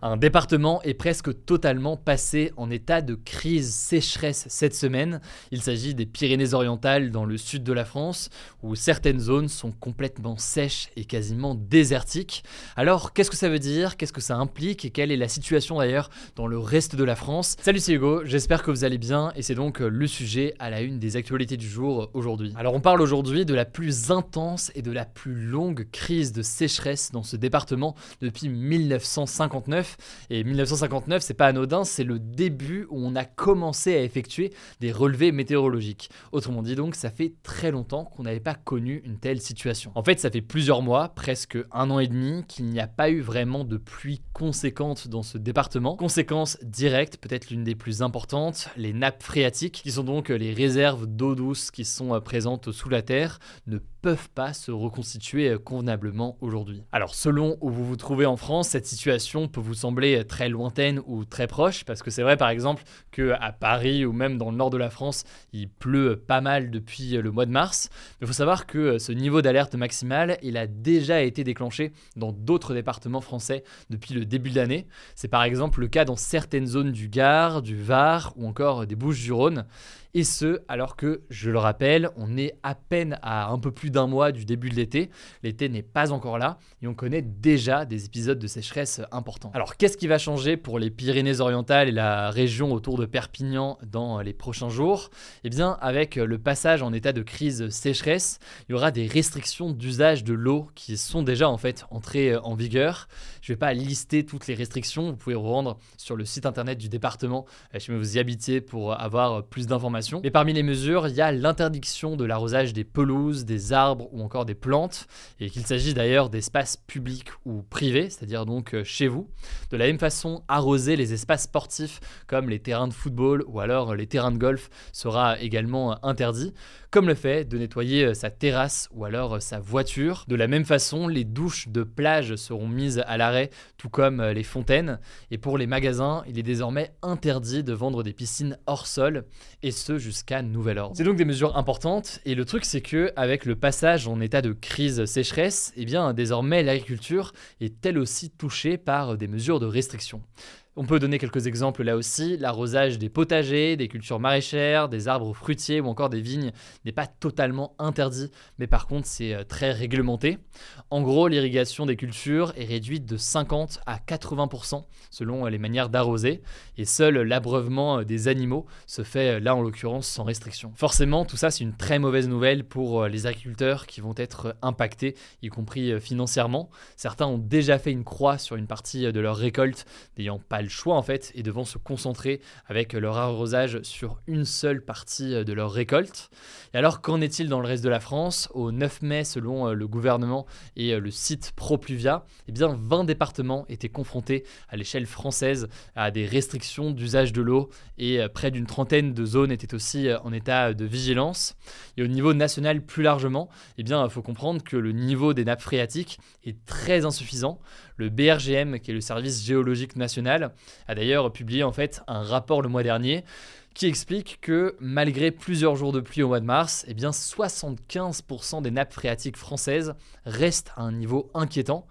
Un département est presque totalement passé en état de crise sécheresse cette semaine. Il s'agit des Pyrénées-Orientales dans le sud de la France, où certaines zones sont complètement sèches et quasiment désertiques. Alors, qu'est-ce que ça veut dire? Qu'est-ce que ça implique? Et quelle est la situation d'ailleurs dans le reste de la France? Salut, c'est Hugo, j'espère que vous allez bien et c'est donc le sujet à la une des actualités du jour aujourd'hui. Alors, on parle aujourd'hui de la plus intense et de la plus longue crise de sécheresse dans ce département depuis 1959. Et 1959, c'est pas anodin, c'est le début où on a commencé à effectuer des relevés météorologiques. Autrement dit donc, ça fait très longtemps qu'on n'avait pas connu une telle situation. En fait, ça fait plusieurs mois, presque un an et demi, qu'il n'y a pas eu vraiment de pluie conséquente dans ce département. Conséquence directe, peut-être l'une des plus importantes, les nappes phréatiques, qui sont donc les réserves d'eau douce qui sont euh, présentes sous la terre, ne peuvent pas se reconstituer euh, convenablement aujourd'hui. Alors selon où vous vous trouvez en France, cette situation peut vous sembler très lointaine ou très proche, parce que c'est vrai par exemple qu'à Paris ou même dans le nord de la France, il pleut pas mal depuis le mois de mars. Mais il faut savoir que ce niveau d'alerte maximale, il a déjà été déclenché dans d'autres départements français depuis le début de l'année. C'est par exemple le cas dans certaines zones du Gard, du Var ou encore des Bouches-du-Rhône. Et ce, alors que, je le rappelle, on est à peine à un peu plus d'un mois du début de l'été. L'été n'est pas encore là et on connaît déjà des épisodes de sécheresse importants. Alors qu'est-ce qui va changer pour les Pyrénées-Orientales et la région autour de Perpignan dans les prochains jours? Eh bien, avec le passage en état de crise sécheresse, il y aura des restrictions d'usage de l'eau qui sont déjà en fait entrées en vigueur. Je ne vais pas lister toutes les restrictions, vous pouvez vous rendre sur le site internet du département si vous y habitez pour avoir plus d'informations mais parmi les mesures, il y a l'interdiction de l'arrosage des pelouses, des arbres ou encore des plantes, et qu'il s'agisse d'ailleurs d'espaces publics ou privés, c'est-à-dire donc euh, chez vous. De la même façon, arroser les espaces sportifs comme les terrains de football ou alors les terrains de golf sera également euh, interdit, comme le fait de nettoyer euh, sa terrasse ou alors sa voiture. De la même façon, les douches de plage seront mises à l'arrêt, tout comme les fontaines, et pour les magasins, il est désormais interdit de vendre des piscines hors sol, et ce jusqu'à nouvel ordre. C'est donc des mesures importantes et le truc c'est que avec le passage en état de crise sécheresse, eh bien désormais l'agriculture est elle aussi touchée par des mesures de restriction. On peut donner quelques exemples là aussi. L'arrosage des potagers, des cultures maraîchères, des arbres fruitiers ou encore des vignes n'est pas totalement interdit, mais par contre c'est euh, très réglementé. En gros, l'irrigation des cultures est réduite de 50 à 80% selon euh, les manières d'arroser, et seul l'abreuvement euh, des animaux se fait là en l'occurrence sans restriction. Forcément, tout ça c'est une très mauvaise nouvelle pour les agriculteurs qui vont être impactés, y compris financièrement. Certains ont déjà fait une croix sur une partie de leur récolte n'ayant pas le choix en fait et devant se concentrer avec leur arrosage sur une seule partie de leur récolte. Et alors qu'en est-il dans le reste de la France? Au 9 mai, selon euh, le gouvernement et euh, le site ProPluvia, eh bien 20 départements étaient confrontés à l'échelle française à des restrictions d'usage de l'eau et euh, près d'une trentaine de zones étaient aussi en état de vigilance. Et au niveau national plus largement, eh bien il faut comprendre que le niveau des nappes phréatiques est très insuffisant. Le BRGM, qui est le service géologique national, a d'ailleurs publié en fait un rapport le mois dernier qui explique que malgré plusieurs jours de pluie au mois de mars, eh bien 75% des nappes phréatiques françaises restent à un niveau inquiétant.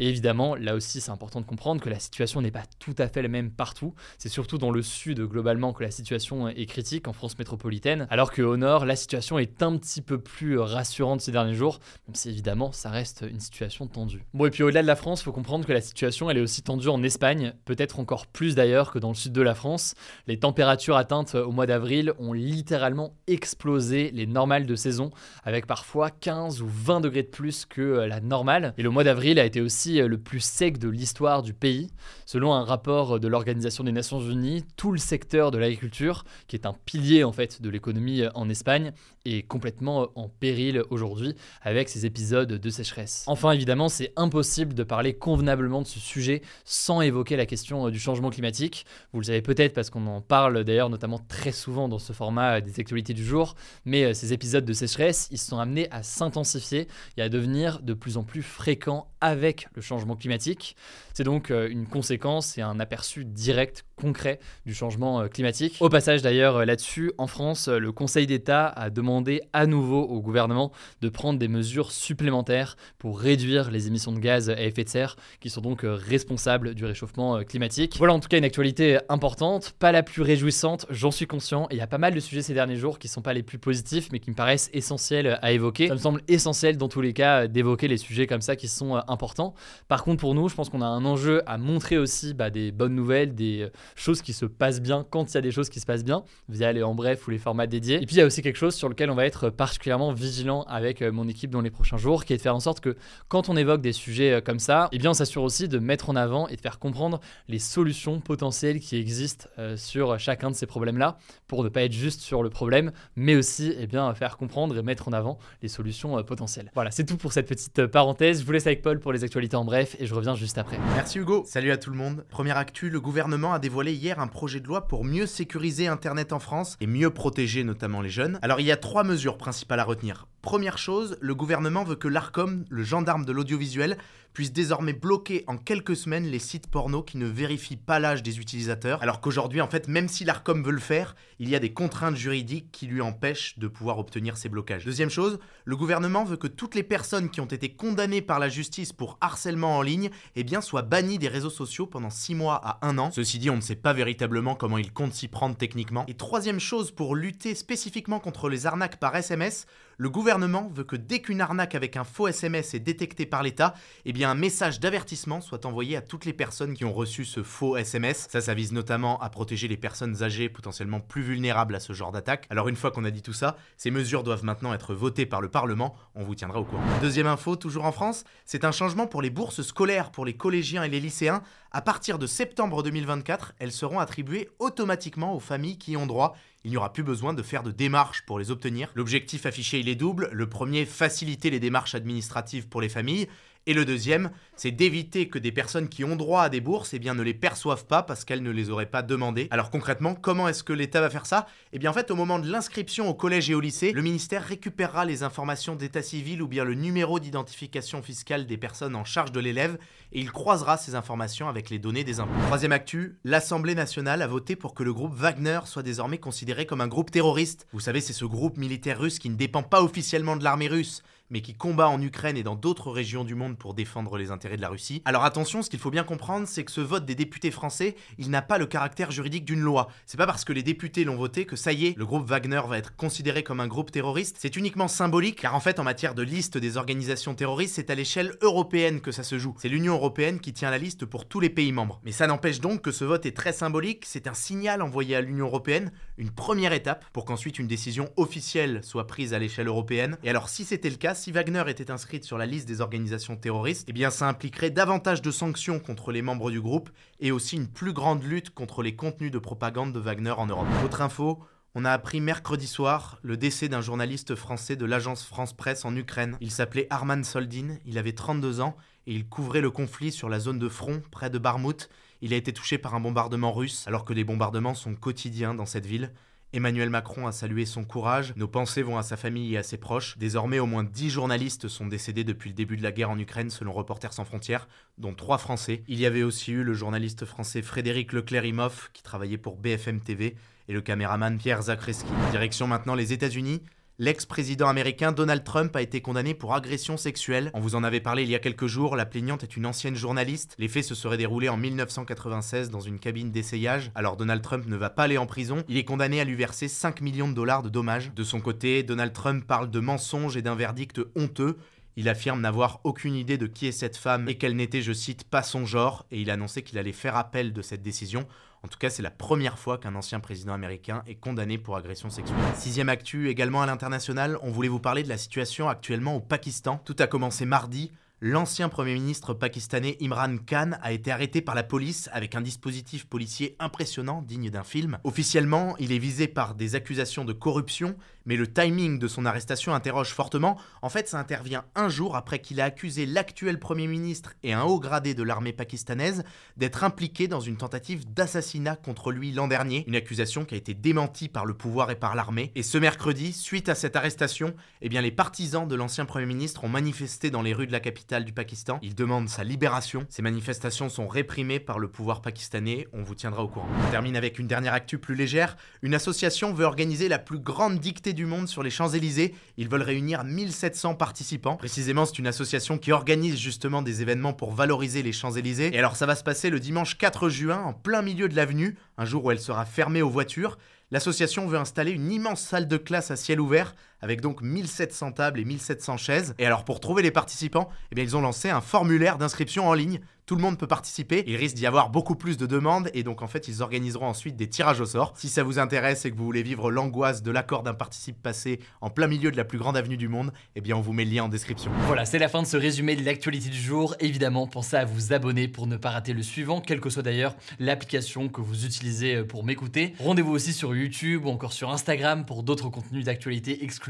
Et évidemment, là aussi, c'est important de comprendre que la situation n'est pas tout à fait la même partout. C'est surtout dans le sud, globalement, que la situation est critique, en France métropolitaine, alors qu'au nord, la situation est un petit peu plus rassurante ces derniers jours, même si évidemment, ça reste une situation tendue. Bon, et puis au-delà de la France, faut comprendre que la situation, elle est aussi tendue en Espagne, peut-être encore plus d'ailleurs que dans le sud de la France. Les températures atteintes au mois d'avril ont littéralement explosé les normales de saison, avec parfois 15 ou 20 degrés de plus que la normale. Et le mois d'avril a été aussi euh, le plus sec de l'histoire du pays. Selon un rapport de l'Organisation des Nations Unies, tout le secteur de l'agriculture, qui est un pilier en fait de l'économie euh, en Espagne, est complètement en péril aujourd'hui avec ces épisodes de sécheresse. Enfin, évidemment, c'est impossible de parler convenablement de ce sujet sans évoquer la question du changement climatique. Vous le savez peut-être parce qu'on en parle d'ailleurs notamment très souvent dans ce format des actualités du jour, mais ces épisodes de sécheresse, ils sont amenés à s'intensifier et à devenir de plus en plus fréquents avec le changement climatique. C'est donc une conséquence et un aperçu direct, concret du changement climatique. Au passage d'ailleurs là-dessus, en France, le Conseil d'État a demandé à nouveau au gouvernement de prendre des mesures supplémentaires pour réduire les émissions de gaz à effet de serre qui sont donc responsables du réchauffement climatique. Voilà en tout cas une actualité importante, pas la plus réjouissante, j'en suis conscient, il y a pas mal de sujets ces derniers jours qui sont pas les plus positifs mais qui me paraissent essentiels à évoquer. Ça me semble essentiel dans tous les cas d'évoquer les sujets comme ça qui sont importants. Par contre pour nous, je pense qu'on a un enjeu à montrer aussi bah, des bonnes nouvelles, des choses qui se passent bien quand il y a des choses qui se passent bien, via les en bref ou les formats dédiés. Et puis il y a aussi quelque chose sur lequel on va être particulièrement vigilant avec euh, mon équipe dans les prochains jours, qui est de faire en sorte que quand on évoque des sujets euh, comme ça, eh bien on s'assure aussi de mettre en avant et de faire comprendre les solutions potentielles qui existent euh, sur chacun de ces problèmes-là, pour ne pas être juste sur le problème, mais aussi eh bien, faire comprendre et mettre en avant les solutions potentielles. Voilà, c'est tout pour cette petite parenthèse. Je vous laisse avec Paul pour les actualités en bref et je reviens juste après. Merci Hugo. Salut à tout le monde. Première actu, le gouvernement a dévoilé hier un projet de loi pour mieux sécuriser Internet en France et mieux protéger notamment les jeunes. Alors il y a trois mesures principales à retenir. Première chose, le gouvernement veut que l'ARCOM, le gendarme de l'audiovisuel, puisse désormais bloquer en quelques semaines les sites porno qui ne vérifient pas l'âge des utilisateurs, alors qu'aujourd'hui, en fait, même si l'ARCOM veut le faire, il y a des contraintes juridiques qui lui empêchent de pouvoir obtenir ces blocages. Deuxième chose, le gouvernement veut que toutes les personnes qui ont été condamnées par la justice pour harcèlement en ligne, eh soient bannies des réseaux sociaux pendant 6 mois à 1 an. Ceci dit, on ne sait pas véritablement comment il compte s'y prendre techniquement. Et troisième chose, pour lutter spécifiquement contre les arnaques par SMS, le gouvernement veut que dès qu'une arnaque avec un faux SMS est détectée par l'État, eh un message d'avertissement soit envoyé à toutes les personnes qui ont reçu ce faux SMS. Ça, ça vise notamment à protéger les personnes âgées potentiellement plus vulnérables à ce genre d'attaque. Alors une fois qu'on a dit tout ça, ces mesures doivent maintenant être votées par le Parlement. On vous tiendra au courant. Deuxième info, toujours en France, c'est un changement pour les bourses scolaires pour les collégiens et les lycéens. À partir de septembre 2024, elles seront attribuées automatiquement aux familles qui y ont droit il n'y aura plus besoin de faire de démarches pour les obtenir. L'objectif affiché, il est double. Le premier, faciliter les démarches administratives pour les familles. Et le deuxième, c'est d'éviter que des personnes qui ont droit à des bourses eh bien, ne les perçoivent pas parce qu'elles ne les auraient pas demandées. Alors concrètement, comment est-ce que l'État va faire ça? Eh bien en fait, au moment de l'inscription au collège et au lycée, le ministère récupérera les informations d'état civil ou bien le numéro d'identification fiscale des personnes en charge de l'élève et il croisera ces informations avec les données des impôts. Troisième actu, l'Assemblée nationale a voté pour que le groupe Wagner soit désormais considéré comme un groupe terroriste. Vous savez, c'est ce groupe militaire russe qui ne dépend pas officiellement de l'armée russe, mais qui combat en Ukraine et dans d'autres régions du monde pour défendre les intérêts de la Russie. Alors attention, ce qu'il faut bien comprendre, c'est que ce vote des députés français, il n'a pas le caractère juridique d'une loi. C'est pas parce que les députés l'ont voté que ça y est, le groupe Wagner va être considéré comme un groupe terroriste. C'est uniquement symbolique, car en fait, en matière de liste des organisations terroristes, c'est à l'échelle européenne que ça se joue. C'est l'Union européenne qui tient la liste pour tous les pays membres. Mais ça n'empêche donc que ce vote est très symbolique, c'est un signal envoyé à l'Union européenne, une première étape, pour qu'ensuite une décision officielle soit prise à l'échelle européenne. Et alors si c'était le cas, si Wagner était inscrite sur la liste des organisations terroristes, eh ça impliquerait davantage de sanctions contre les membres du groupe et aussi une plus grande lutte contre les contenus de propagande de Wagner en Europe. Autre info, on a appris mercredi soir le décès d'un journaliste français de l'agence France Presse en Ukraine. Il s'appelait Arman Soldin, il avait 32 ans et il couvrait le conflit sur la zone de front près de Barmout. Il a été touché par un bombardement russe alors que les bombardements sont quotidiens dans cette ville. Emmanuel Macron a salué son courage, nos pensées vont à sa famille et à ses proches. Désormais, au moins 10 journalistes sont décédés depuis le début de la guerre en Ukraine selon Reporters sans frontières, dont 3 Français. Il y avait aussi eu le journaliste français Frédéric Leclerc-Imhoff, qui travaillait pour BFM TV, et le caméraman Pierre Zakreski. Direction maintenant les États-Unis. L'ex-président américain Donald Trump a été condamné pour agression sexuelle. On vous en avait parlé il y a quelques jours, la plaignante est une ancienne journaliste. Les faits se seraient déroulés en 1996 dans une cabine d'essayage. Alors Donald Trump ne va pas aller en prison, il est condamné à lui verser 5 millions de dollars de dommages. De son côté, Donald Trump parle de mensonges et d'un verdict honteux. Il affirme n'avoir aucune idée de qui est cette femme et qu'elle n'était, je cite, pas son genre, et il a annoncé qu'il allait faire appel de cette décision. En tout cas, c'est la première fois qu'un ancien président américain est condamné pour agression sexuelle. Sixième actu, également à l'international, on voulait vous parler de la situation actuellement au Pakistan. Tout a commencé mardi. L'ancien Premier ministre pakistanais Imran Khan a été arrêté par la police avec un dispositif policier impressionnant, digne d'un film. Officiellement, il est visé par des accusations de corruption, Mais le timing de son arrestation interroge fortement. En fait, ça intervient un jour après qu'il a accusé l'actuel Premier ministre et un haut gradé de l'armée pakistanaise d'être impliqués dans une tentative d'assassinat contre lui l'an dernier. Une accusation qui a été démentie par le pouvoir et par l'armée. Et ce mercredi, suite à cette arrestation, eh bien, les partisans de l'ancien Premier ministre ont manifesté dans les rues de la capitale du Pakistan. Ils demandent sa libération. Ces manifestations sont réprimées par le pouvoir pakistanais. On vous tiendra au courant. On termine avec une dernière actu plus légère. Une association veut organiser la plus grande dictée du monde sur les Champs-Élysées. Ils veulent réunir 1700 participants. Précisément, c'est une association qui organise justement des événements pour valoriser les Champs-Élysées. Et alors, ça va se passer le dimanche 4 juin, en plein milieu de l'avenue, un jour où elle sera fermée aux voitures. L'association veut installer une immense salle de classe à ciel ouvert avec donc 1700 tables et 1700 chaises. Et alors pour trouver les participants, eh bien ils ont lancé un formulaire d'inscription en ligne. Tout le monde peut participer. Il risque d'y avoir beaucoup plus de demandes et donc en fait ils organiseront ensuite des tirages au sort. Si ça vous intéresse et que vous voulez vivre l'angoisse de l'accord d'un participe passé en plein milieu de la plus grande avenue du monde, eh bien on vous met le lien en description. Voilà, c'est la fin de ce résumé de l'actualité du jour. Évidemment, pensez à vous abonner pour ne pas rater le suivant, quelle que soit d'ailleurs l'application que vous utilisez euh, pour m'écouter. Rendez-vous aussi sur YouTube ou encore sur Instagram pour d'autres contenus d'actualité exclusifs.